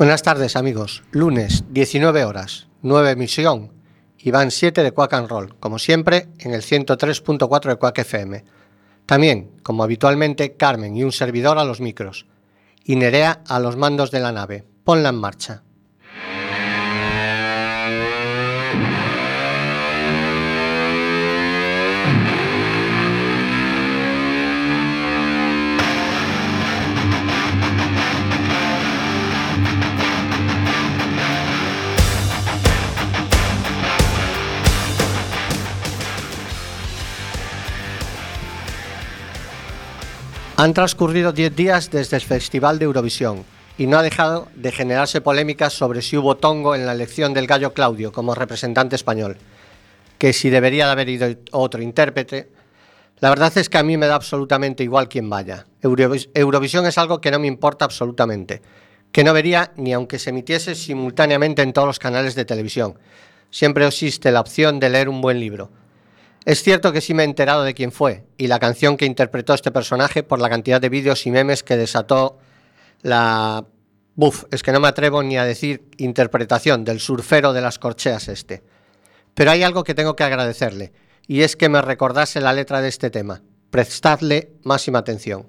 Buenas tardes amigos, lunes 19 horas, 9 emisión y van 7 de Quack and Roll, como siempre en el 103.4 de Quack FM. También, como habitualmente, Carmen y un servidor a los micros y Nerea a los mandos de la nave. Ponla en marcha. Han transcurrido 10 días desde el Festival de Eurovisión y no ha dejado de generarse polémicas sobre si hubo tongo en la elección del gallo Claudio como representante español, que si debería de haber ido otro intérprete. La verdad es que a mí me da absolutamente igual quién vaya. Eurovisión es algo que no me importa absolutamente, que no vería ni aunque se emitiese simultáneamente en todos los canales de televisión. Siempre existe la opción de leer un buen libro es cierto que sí me he enterado de quién fue y la canción que interpretó este personaje por la cantidad de vídeos y memes que desató la... Buf, es que no me atrevo ni a decir interpretación del surfero de las corcheas este. Pero hay algo que tengo que agradecerle, y es que me recordase la letra de este tema. Prestadle máxima atención.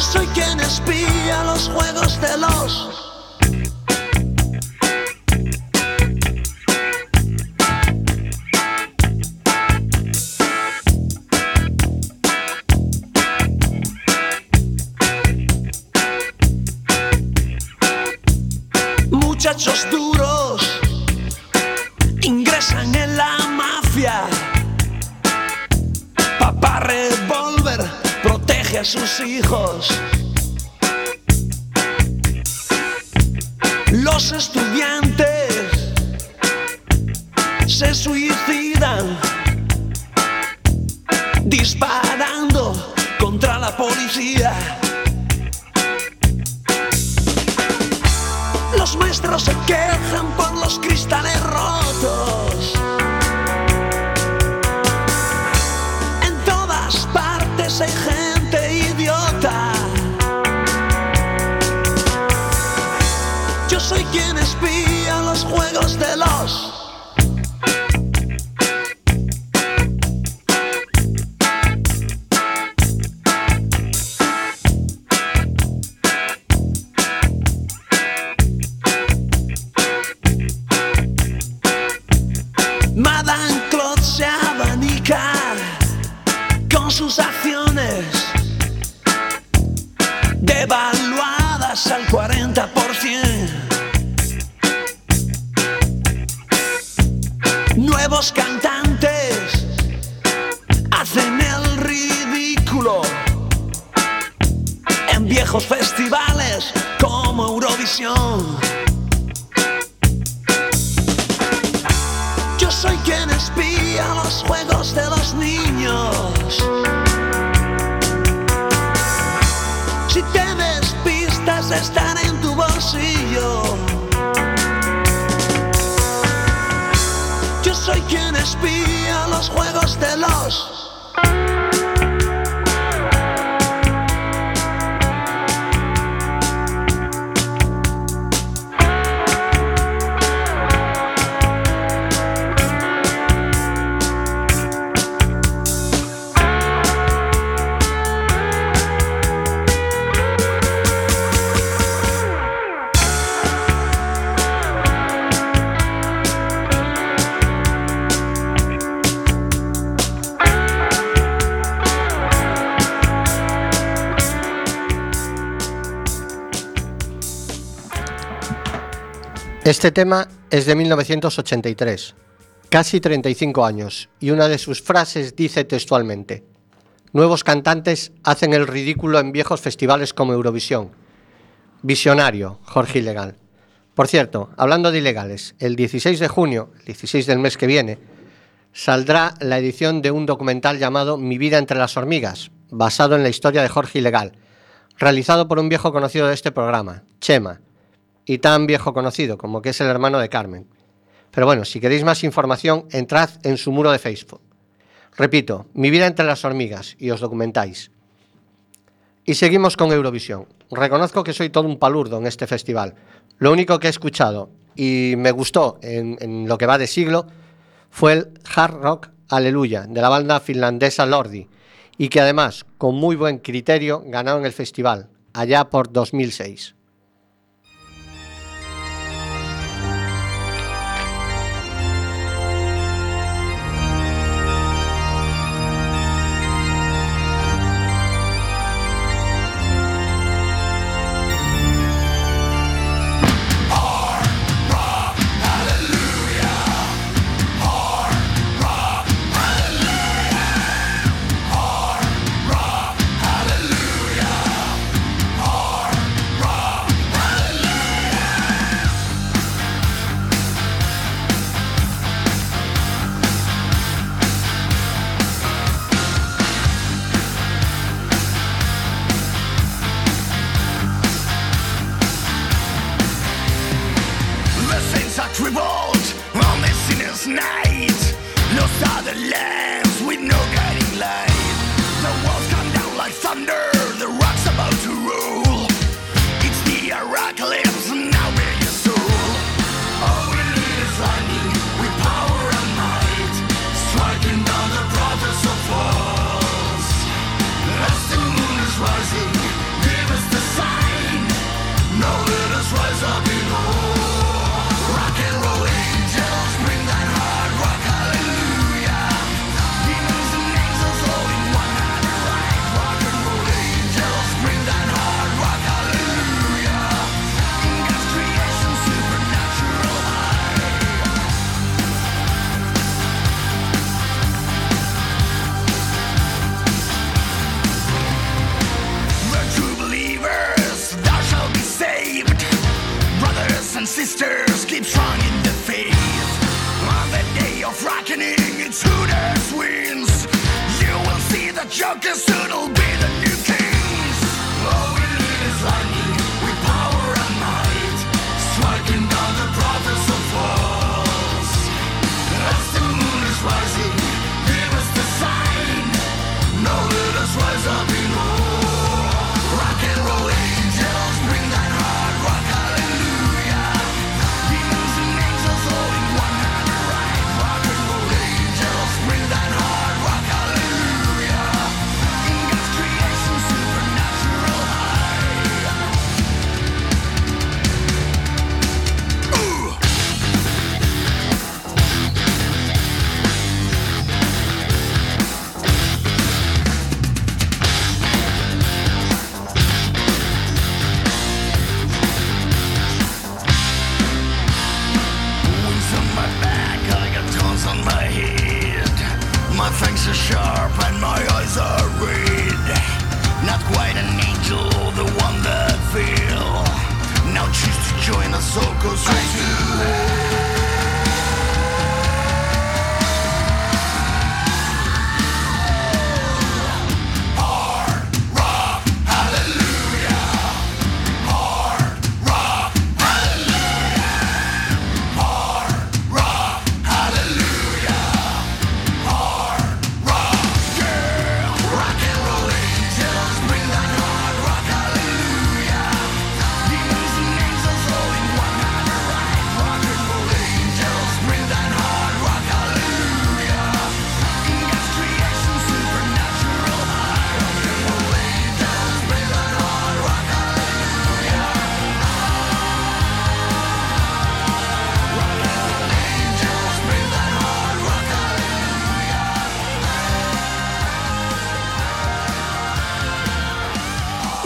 Soy quien espía los juegos de los viejos festivales como Eurovisión. Yo soy quien espía los juegos de los niños. Si te despistas están en tu bolsillo. Yo soy quien espía los juegos de los Este tema es de 1983, casi 35 años, y una de sus frases dice textualmente, Nuevos cantantes hacen el ridículo en viejos festivales como Eurovisión. Visionario, Jorge Ilegal. Por cierto, hablando de ilegales, el 16 de junio, el 16 del mes que viene, saldrá la edición de un documental llamado Mi vida entre las hormigas, basado en la historia de Jorge Ilegal, realizado por un viejo conocido de este programa, Chema, y tan viejo conocido como que es el hermano de Carmen. Pero bueno, si queréis más información, entrad en su muro de Facebook. Repito, mi vida entre las hormigas y os documentáis. Y seguimos con Eurovisión. Reconozco que soy todo un palurdo en este festival. Lo único que he escuchado y me gustó en, lo que va de siglo fue el hard rock Aleluya de la banda finlandesa Lordi y que además, con muy buen criterio, ganaron el festival allá por 2006.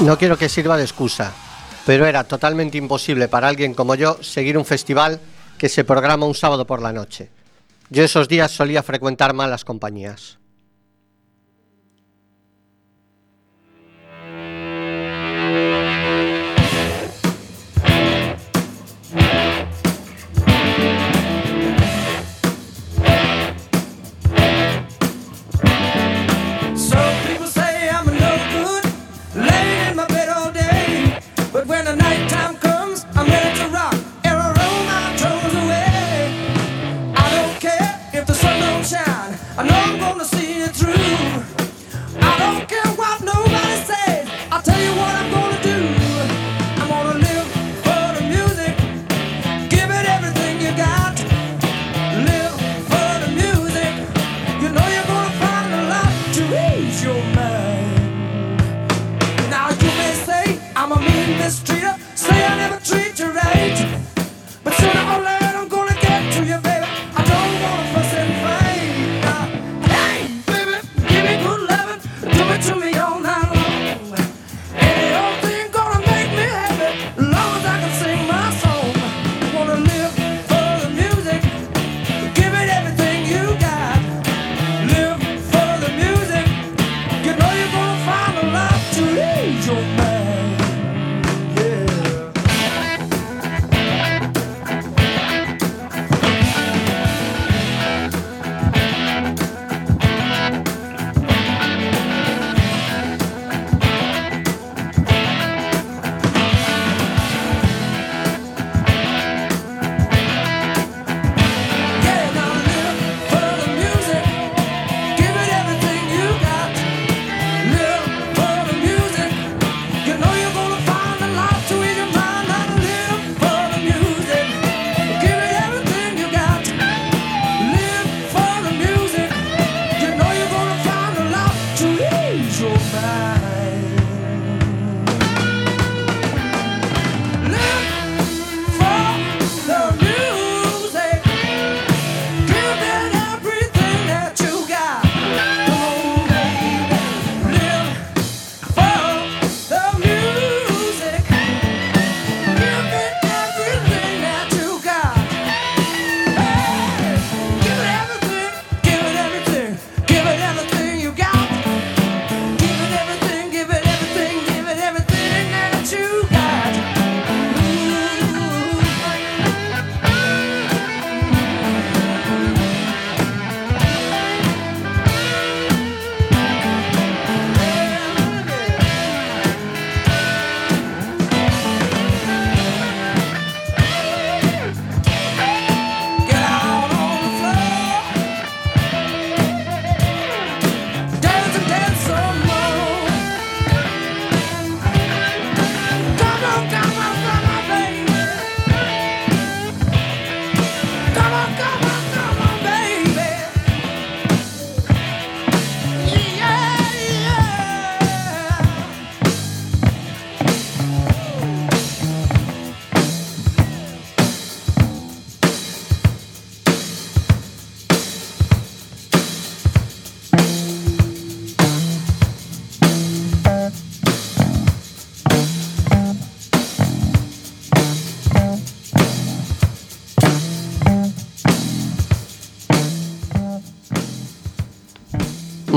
No quiero que sirva de excusa, pero era totalmente imposible para alguien como yo seguir un festival que se programa un sábado por la noche. Yo esos días solía frecuentar malas compañías.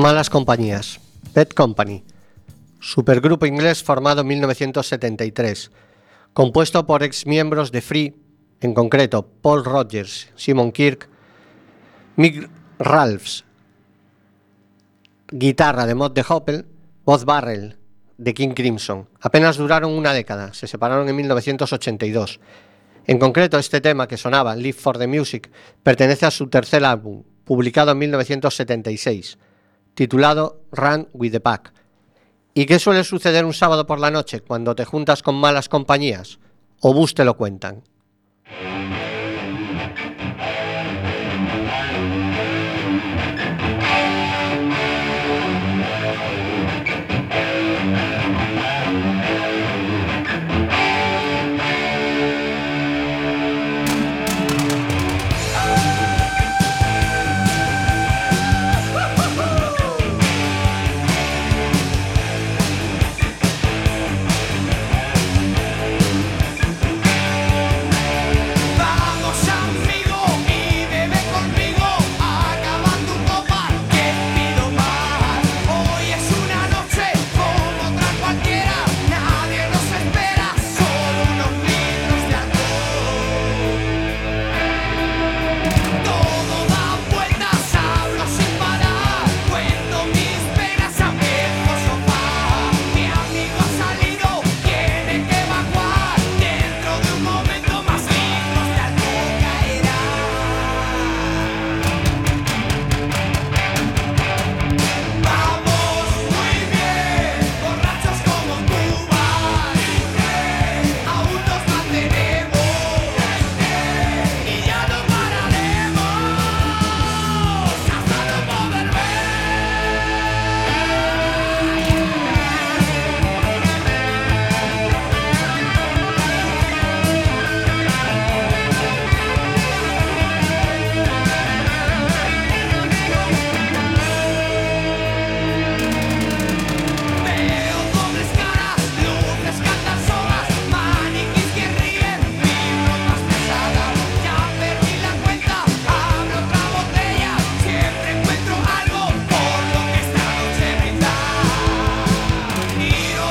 Malas compañías. Bad Company. Supergrupo inglés formado en 1973. Compuesto por ex miembros de Free, en concreto Paul Rogers, Simon Kirk, Mick Ralphs, guitarra de Mod de Hoppel, voz Barrel de King Crimson. Apenas duraron una década, se separaron en 1982. En concreto, este tema que sonaba, Live for the Music, pertenece a su tercer álbum, publicado en 1976, titulado Run with the Pack. ¿Y qué suele suceder un sábado por la noche cuando te juntas con malas compañías? O bus te lo cuentan.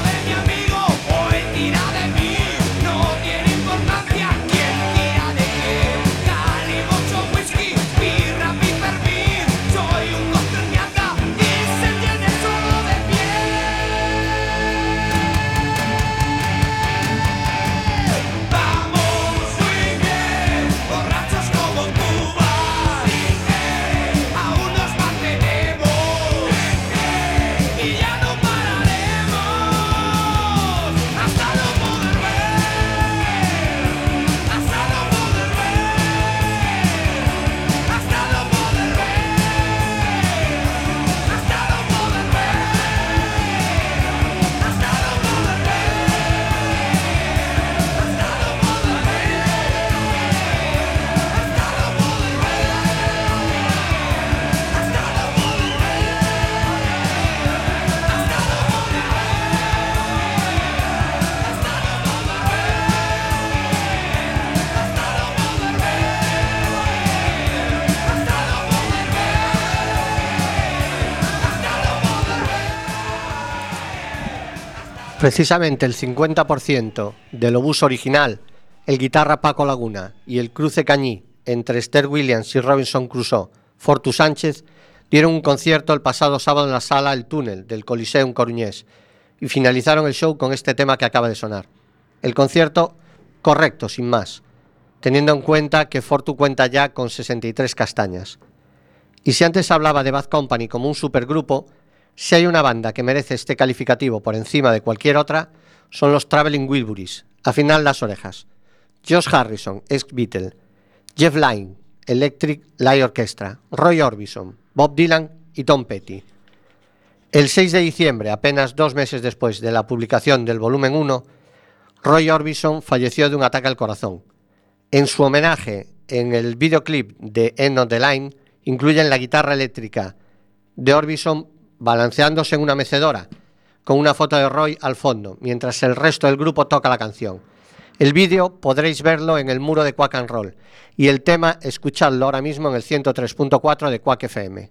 Tiro de Precisamente el 50% del obús original, el guitarra Paco Laguna y el cruce cañí entre Esther Williams y Robinson Crusoe, Fortu Sánchez, dieron un concierto el pasado sábado en la sala El Túnel del Coliseum Coruñés y finalizaron el show con este tema que acaba de sonar. El concierto correcto, sin más, teniendo en cuenta que Fortu cuenta ya con 63 castañas. Y si antes hablaba de Bad Company como un supergrupo, si hay una banda que merece este calificativo por encima de cualquier otra, son los Traveling Wilburys, a final las orejas. Josh Harrison, ex Beatle, Jeff Lynne, Electric Light Orchestra, Roy Orbison, Bob Dylan y Tom Petty. El 6 de diciembre, apenas dos meses después de la publicación del volumen 1, Roy Orbison falleció de un ataque al corazón. En su homenaje, en el videoclip de End of the Line, incluyen la guitarra eléctrica de Orbison balanceándose en una mecedora, con una foto de Roy al fondo, mientras el resto del grupo toca la canción. El vídeo podréis verlo en el muro de Quack and Roll y el tema escuchadlo ahora mismo en el 103.4 de Quack FM.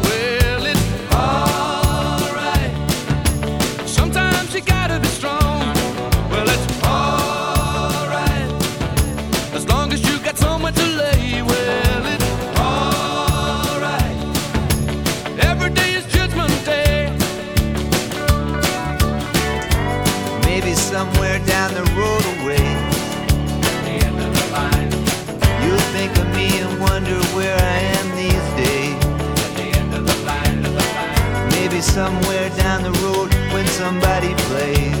somewhere down the road when somebody plays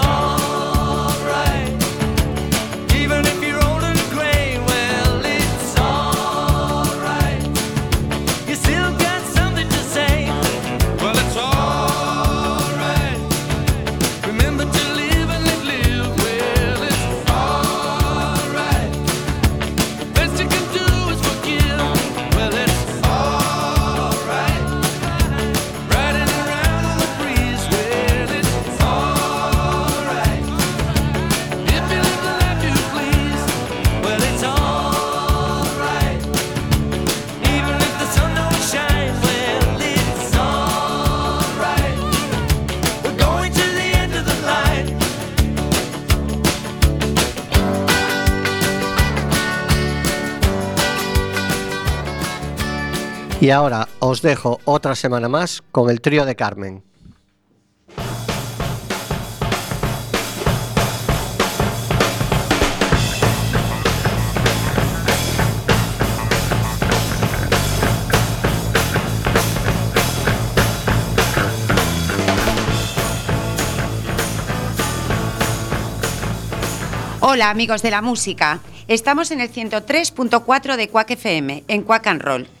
Y ahora os dejo otra semana más con el trío de Carmen. Hola amigos de la música, estamos en el 103.4 de Quack FM, en Quack and Roll.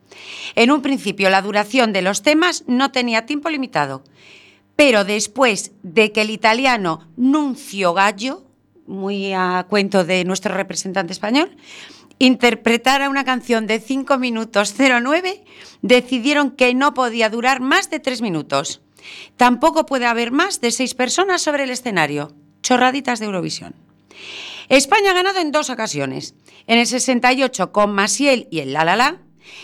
En un principio la duración de los temas no tenía tiempo limitado, pero después de que el italiano Nuncio Gallo, muy a cuento de nuestro representante español, interpretara una canción de 5 minutos 09, decidieron que no podía durar más de 3 minutos. Tampoco puede haber más de 6 personas sobre el escenario. Chorraditas de Eurovisión. España ha ganado en dos ocasiones. En el 68 con Masiel y el La La La,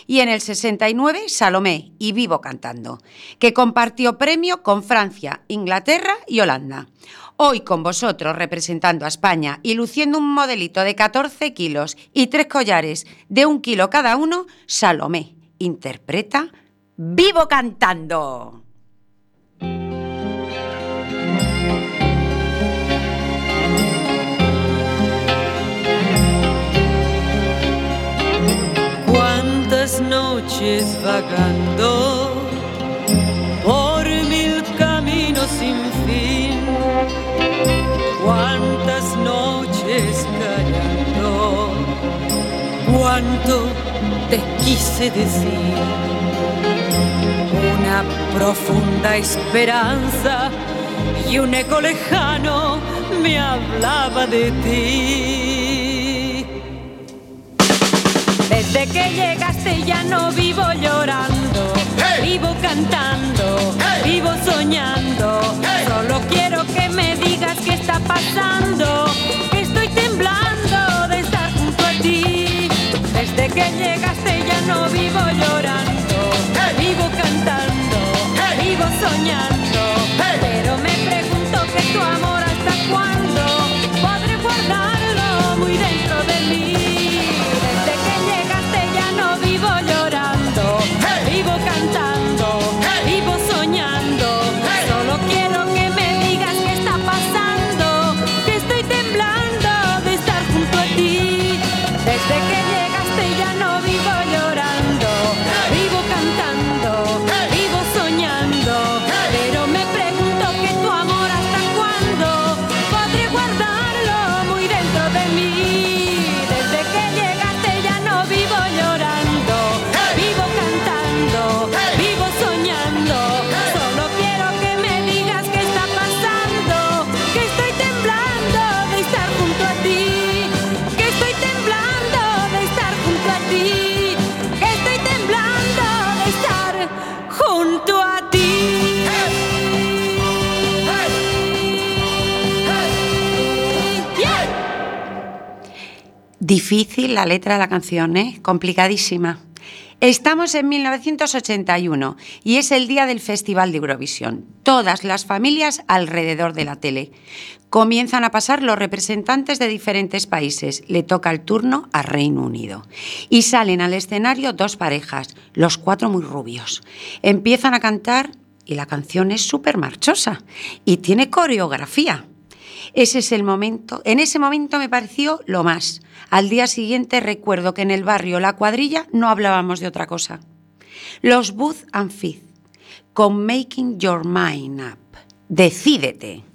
y en el 69 Salomé y Vivo Cantando, que compartió premio con Francia, Inglaterra y Holanda. Hoy con vosotros representando a España y luciendo un modelito de 14 kilos y tres collares de un kilo cada uno, Salomé interpreta Vivo Cantando. Noches vagando por mil caminos sin fin. Cuántas noches callando. Cuánto te quise decir. Una profunda esperanza y un eco lejano me hablaba de ti. Desde que llegaste ya no vivo llorando, vivo cantando, vivo soñando. Solo quiero que me digas qué está pasando, que estoy temblando de estar junto a ti. Desde que llegaste ya no vivo llorando, vivo cantando, vivo soñando. Pero me pregunto que tu amor hasta cuándo podré guardarlo muy dentro Difícil la letra de la canción, ¿eh? Complicadísima. Estamos en 1981 y es el día del Festival de Eurovisión. Todas las familias alrededor de la tele. Comienzan a pasar los representantes de diferentes países. Le toca el turno a Reino Unido. Y salen al escenario dos parejas, los cuatro muy rubios. Empiezan a cantar y la canción es súper marchosa y tiene coreografía. Ese es el momento. En ese momento me pareció lo más. Al día siguiente recuerdo que en el barrio La Cuadrilla no hablábamos de otra cosa. Los Booth and Fifth con Making Your Mind Up. Decídete.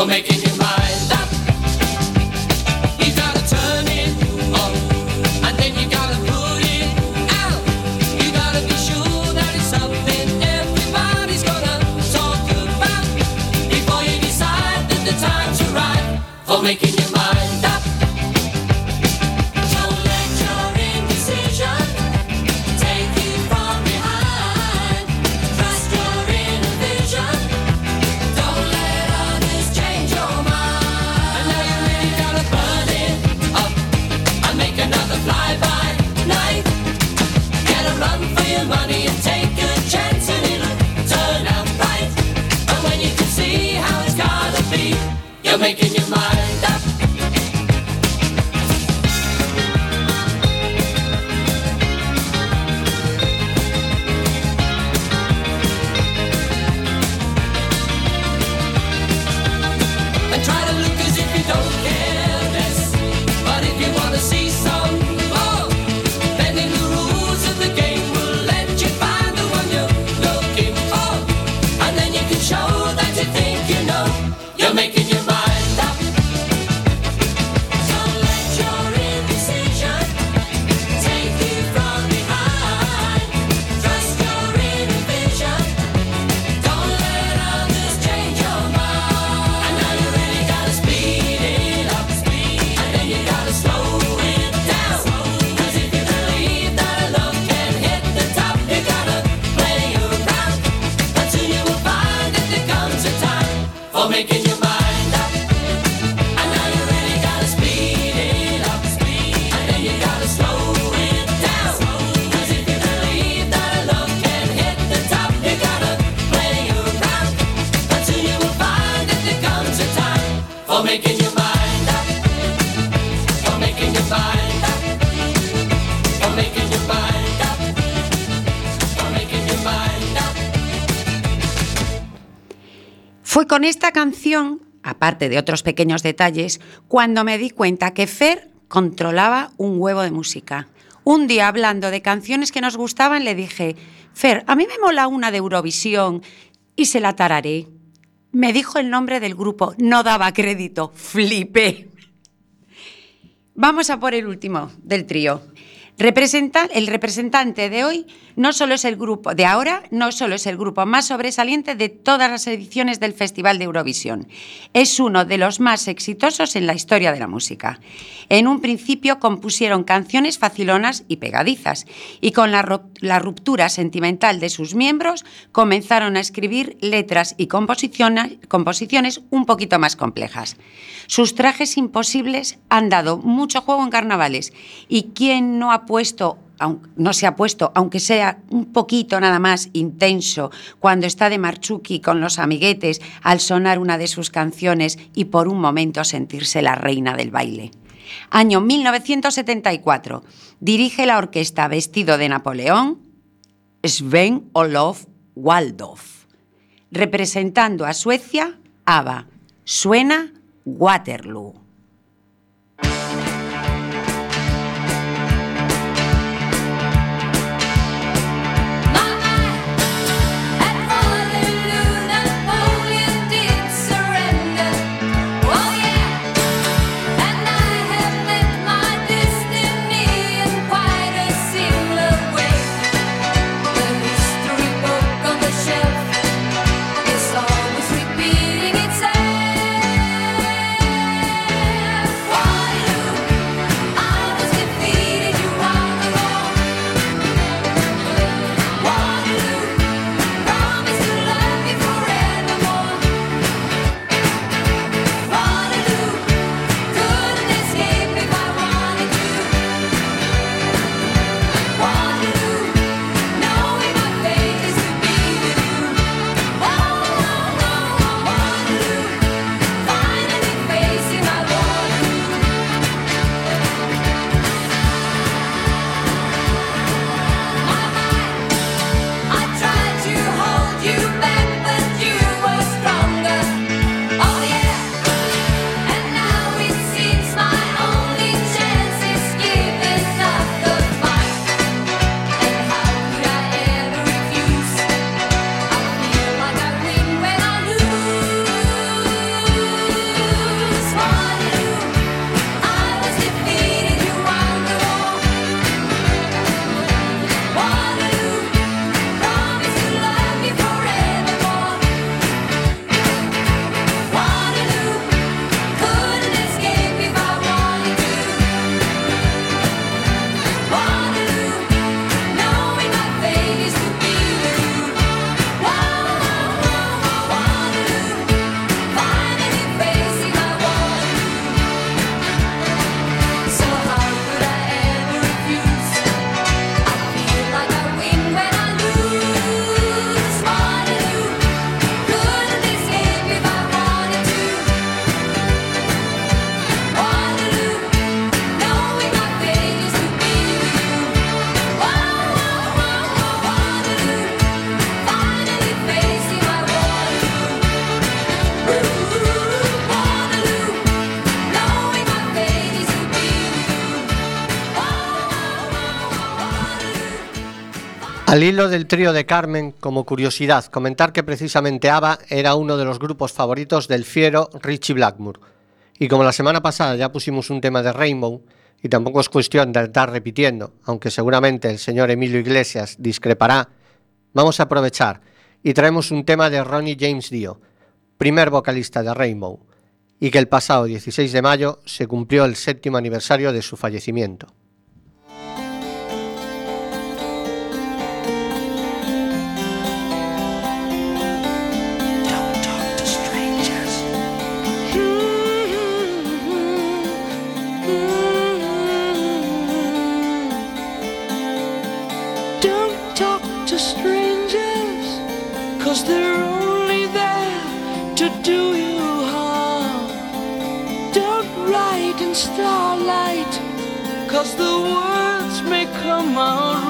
For making your mind up. You gotta turn it on, and then you gotta put it out. You gotta be sure that it's something everybody's gonna talk about before you decide that the time's right for making con esta canción, aparte de otros pequeños detalles, cuando me di cuenta que Fer controlaba un huevo de música. Un día hablando de canciones que nos gustaban le dije, Fer, a mí me mola una de Eurovisión y se la tararé. Me dijo el nombre del grupo, no daba crédito, flipé. Vamos a por el último del trío. Representa- el representante de hoy no solo es el grupo de ahora, no solo es el grupo más sobresaliente de todas las ediciones del Festival de Eurovisión, es uno de los más exitosos en la historia de la música. En un principio compusieron canciones facilonas y pegadizas, y con la, ru- la ruptura sentimental de sus miembros comenzaron a escribir letras y composiciones un poquito más complejas. Sus trajes imposibles han dado mucho juego en carnavales y quien no ha puesto no se ha puesto, aunque sea un poquito nada más intenso, cuando está de Marchuki con los amiguetes al sonar una de sus canciones y por un momento sentirse la reina del baile. Año 1974. Dirige la orquesta vestido de Napoleón Sven Olof Waldorf. Representando a Suecia, ABBA. Suena Waterloo. Al hilo del trío de Carmen, como curiosidad, comentar que precisamente ABBA era uno de los grupos favoritos del fiero Richie Blackmore. Y como la semana pasada ya pusimos un tema de Rainbow, y tampoco es cuestión de estar repitiendo, aunque seguramente el señor Emilio Iglesias discrepará, vamos a aprovechar y traemos un tema de Ronnie James Dio, primer vocalista de Rainbow, y que el pasado 16 de mayo se cumplió el séptimo aniversario de su fallecimiento. starlight, cause the words may come out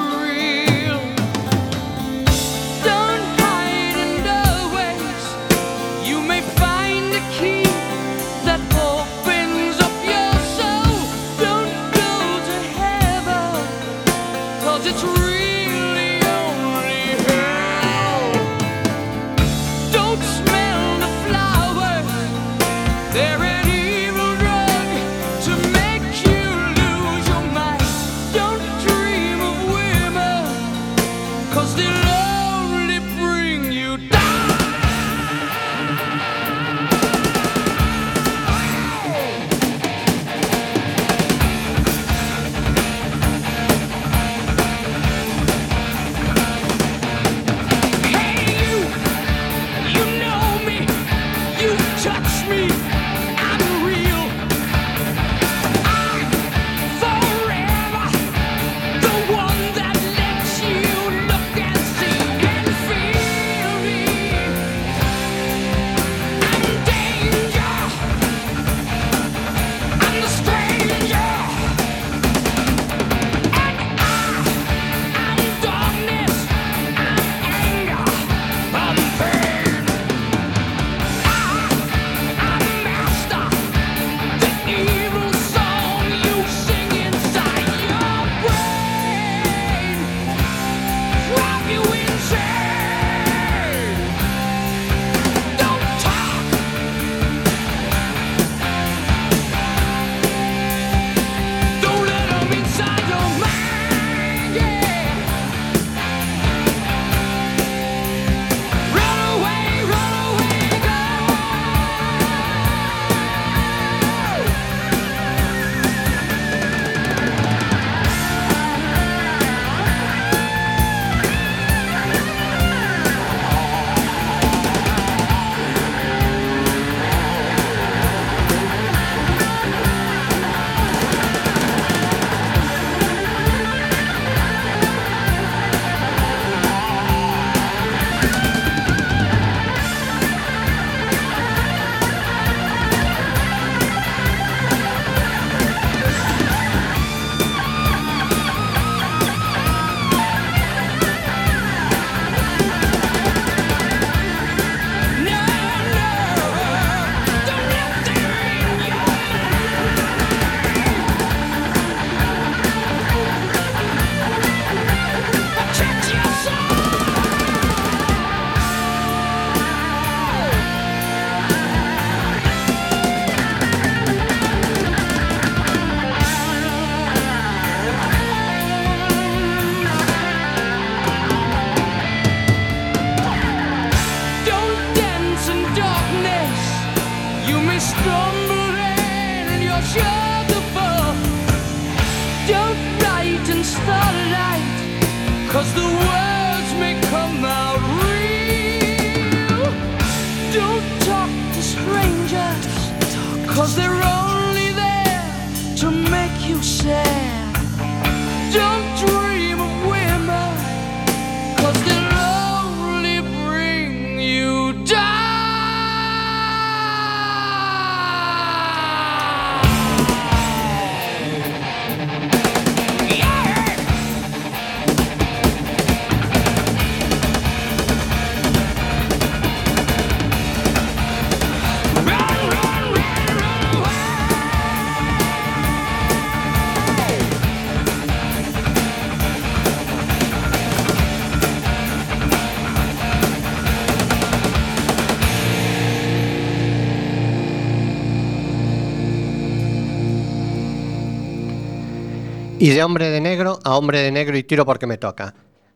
de hombre de negro a hombre de negro y tiro porque me toca,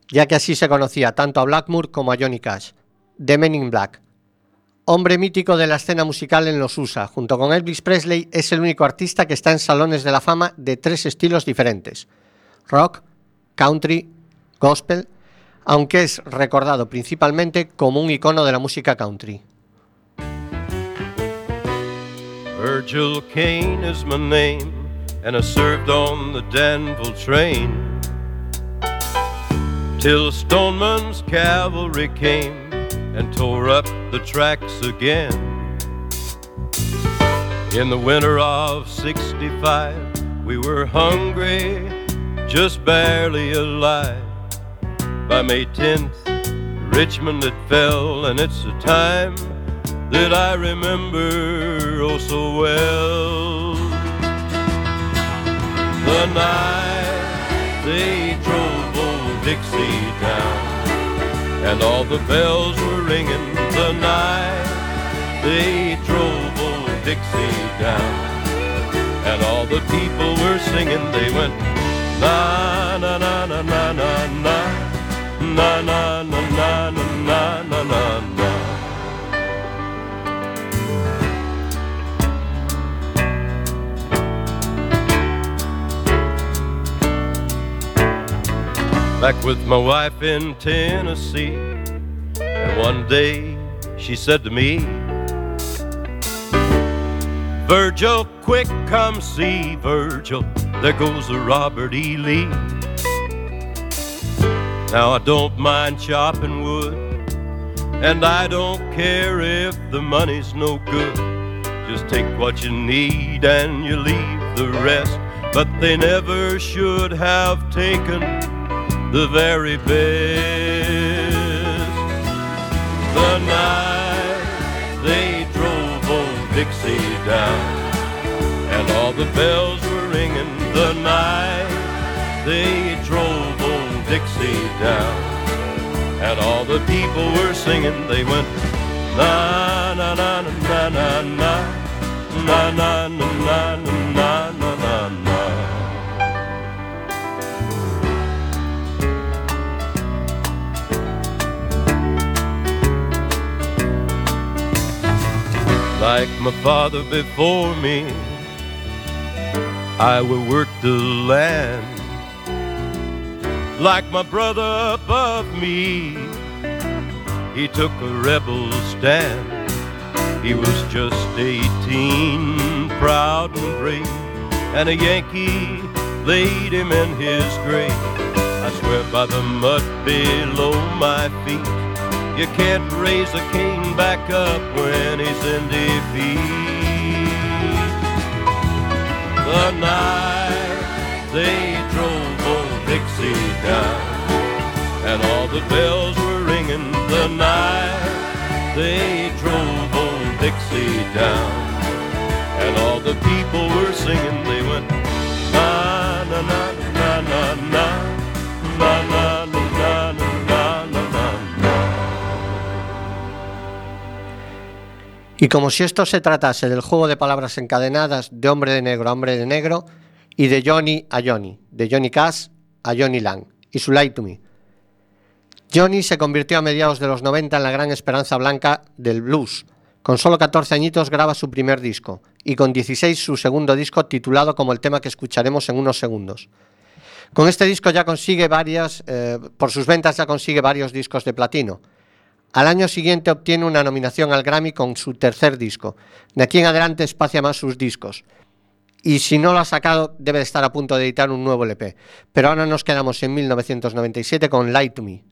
ya que así se conocía tanto a Blackmoor como a Johnny Cash, de Men in Black. Hombre mítico de la escena musical en los USA, junto con Elvis Presley es el único artista que está en salones de la fama de tres estilos diferentes, rock, country, gospel, aunque es recordado principalmente como un icono de la música country. Virgil Kane is my name. and I served on the Danville train till Stoneman's cavalry came and tore up the tracks again. In the winter of 65, we were hungry, just barely alive. By May 10th, Richmond had fell, and it's a time that I remember oh so well. The night they drove old Dixie down, and all the bells were ringing. The night they drove old Dixie down, and all the people were singing. They went na na na na na na na na na na na Back with my wife in Tennessee, and one day she said to me, Virgil, quick, come see Virgil. There goes the Robert E. Lee. Now I don't mind chopping wood, and I don't care if the money's no good. Just take what you need and you leave the rest. But they never should have taken the very best. The night they drove old Dixie down, and all the bells were ringing. The night they drove old Dixie down, and all the people were singing. They went na na na na na na na na na na na na Like my father before me, I will work the land. Like my brother above me, he took a rebel stand. He was just 18, proud and brave, and a Yankee laid him in his grave. I swear by the mud below my feet, you can't raise a king back up when he's in defeat. The night they drove old Dixie down, and all the bells were ringing. The night they drove old Dixie down, and all the people were singing. They went na na na na na na Y como si esto se tratase del juego de palabras encadenadas de hombre de negro a hombre de negro y de Johnny a Johnny, de Johnny Cash a Johnny Lang y su Light to Me. Johnny se convirtió a mediados de los 90 en la gran esperanza blanca del blues. Con solo 14 añitos graba su primer disco y con 16 su segundo disco titulado como el tema que escucharemos en unos segundos. Con este disco ya consigue varias, eh, por sus ventas ya consigue varios discos de platino. Al año siguiente obtiene una nominación al Grammy con su tercer disco. De aquí en adelante espacia más sus discos. Y si no lo ha sacado, debe de estar a punto de editar un nuevo LP. Pero ahora nos quedamos en 1997 con Light to Me.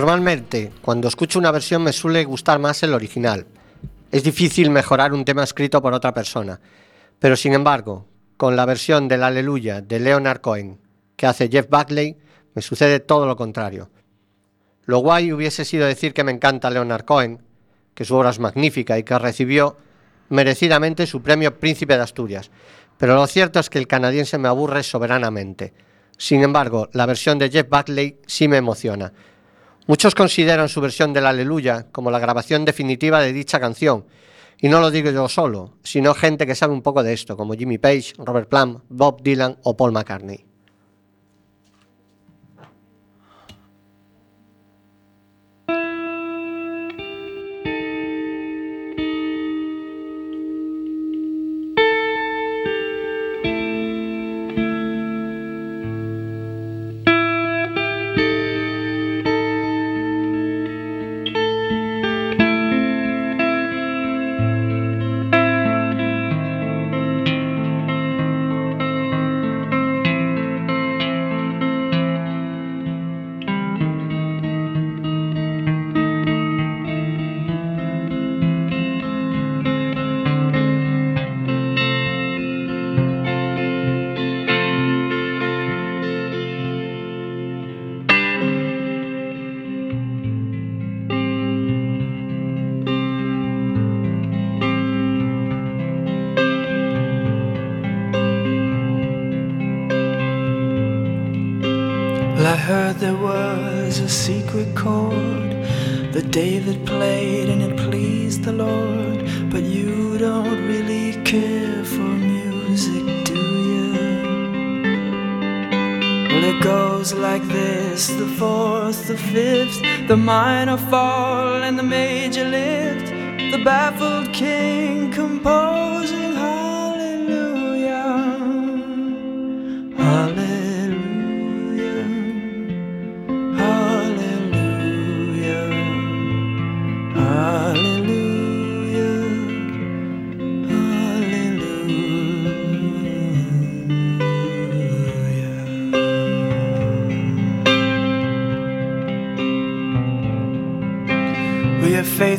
Normalmente, cuando escucho una versión me suele gustar más el original. Es difícil mejorar un tema escrito por otra persona. Pero sin embargo, con la versión del Aleluya de Leonard Cohen que hace Jeff Buckley, me sucede todo lo contrario. Lo guay hubiese sido decir que me encanta Leonard Cohen, que su obra es magnífica y que recibió merecidamente su premio Príncipe de Asturias. Pero lo cierto es que el canadiense me aburre soberanamente. Sin embargo, la versión de Jeff Buckley sí me emociona. Muchos consideran su versión del Aleluya como la grabación definitiva de dicha canción. Y no lo digo yo solo, sino gente que sabe un poco de esto, como Jimmy Page, Robert Plant, Bob Dylan o Paul McCartney. Don't really care for music, do you? Well, it goes like this the fourth, the fifth, the minor fall, and the major lift. The baffled king composing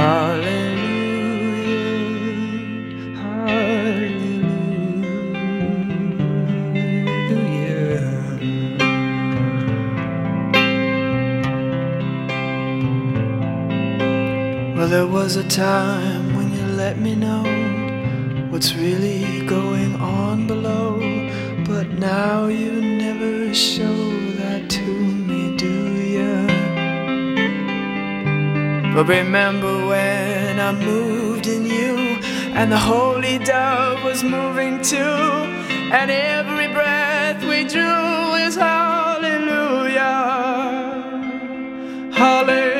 Hallelujah. Hallelujah. Well, there was a time when you let me know what's really going on below, but now you never show that to me, But remember when I moved in you, and the holy dove was moving too, and every breath we drew is hallelujah, hallelujah,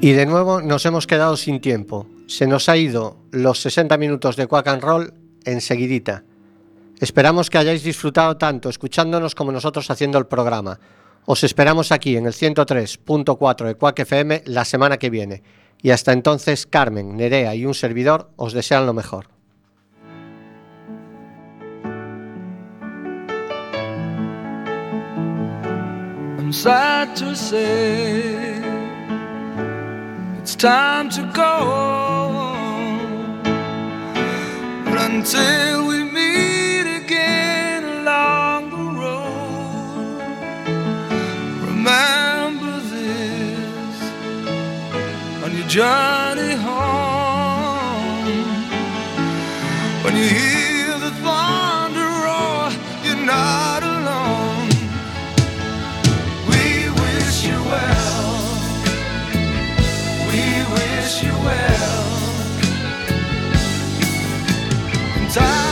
Y de nuevo nos hemos quedado sin tiempo. Se nos ha ido los 60 minutos de Quack and Roll enseguidita. Esperamos que hayáis disfrutado tanto escuchándonos como nosotros haciendo el programa. Os esperamos aquí en el 103.4 de Quack FM la semana que viene. Y hasta entonces, Carmen, Nerea y un servidor os desean lo mejor. It's time to go. But until we meet again along the road, remember this on your journey home. When you hear you well. And I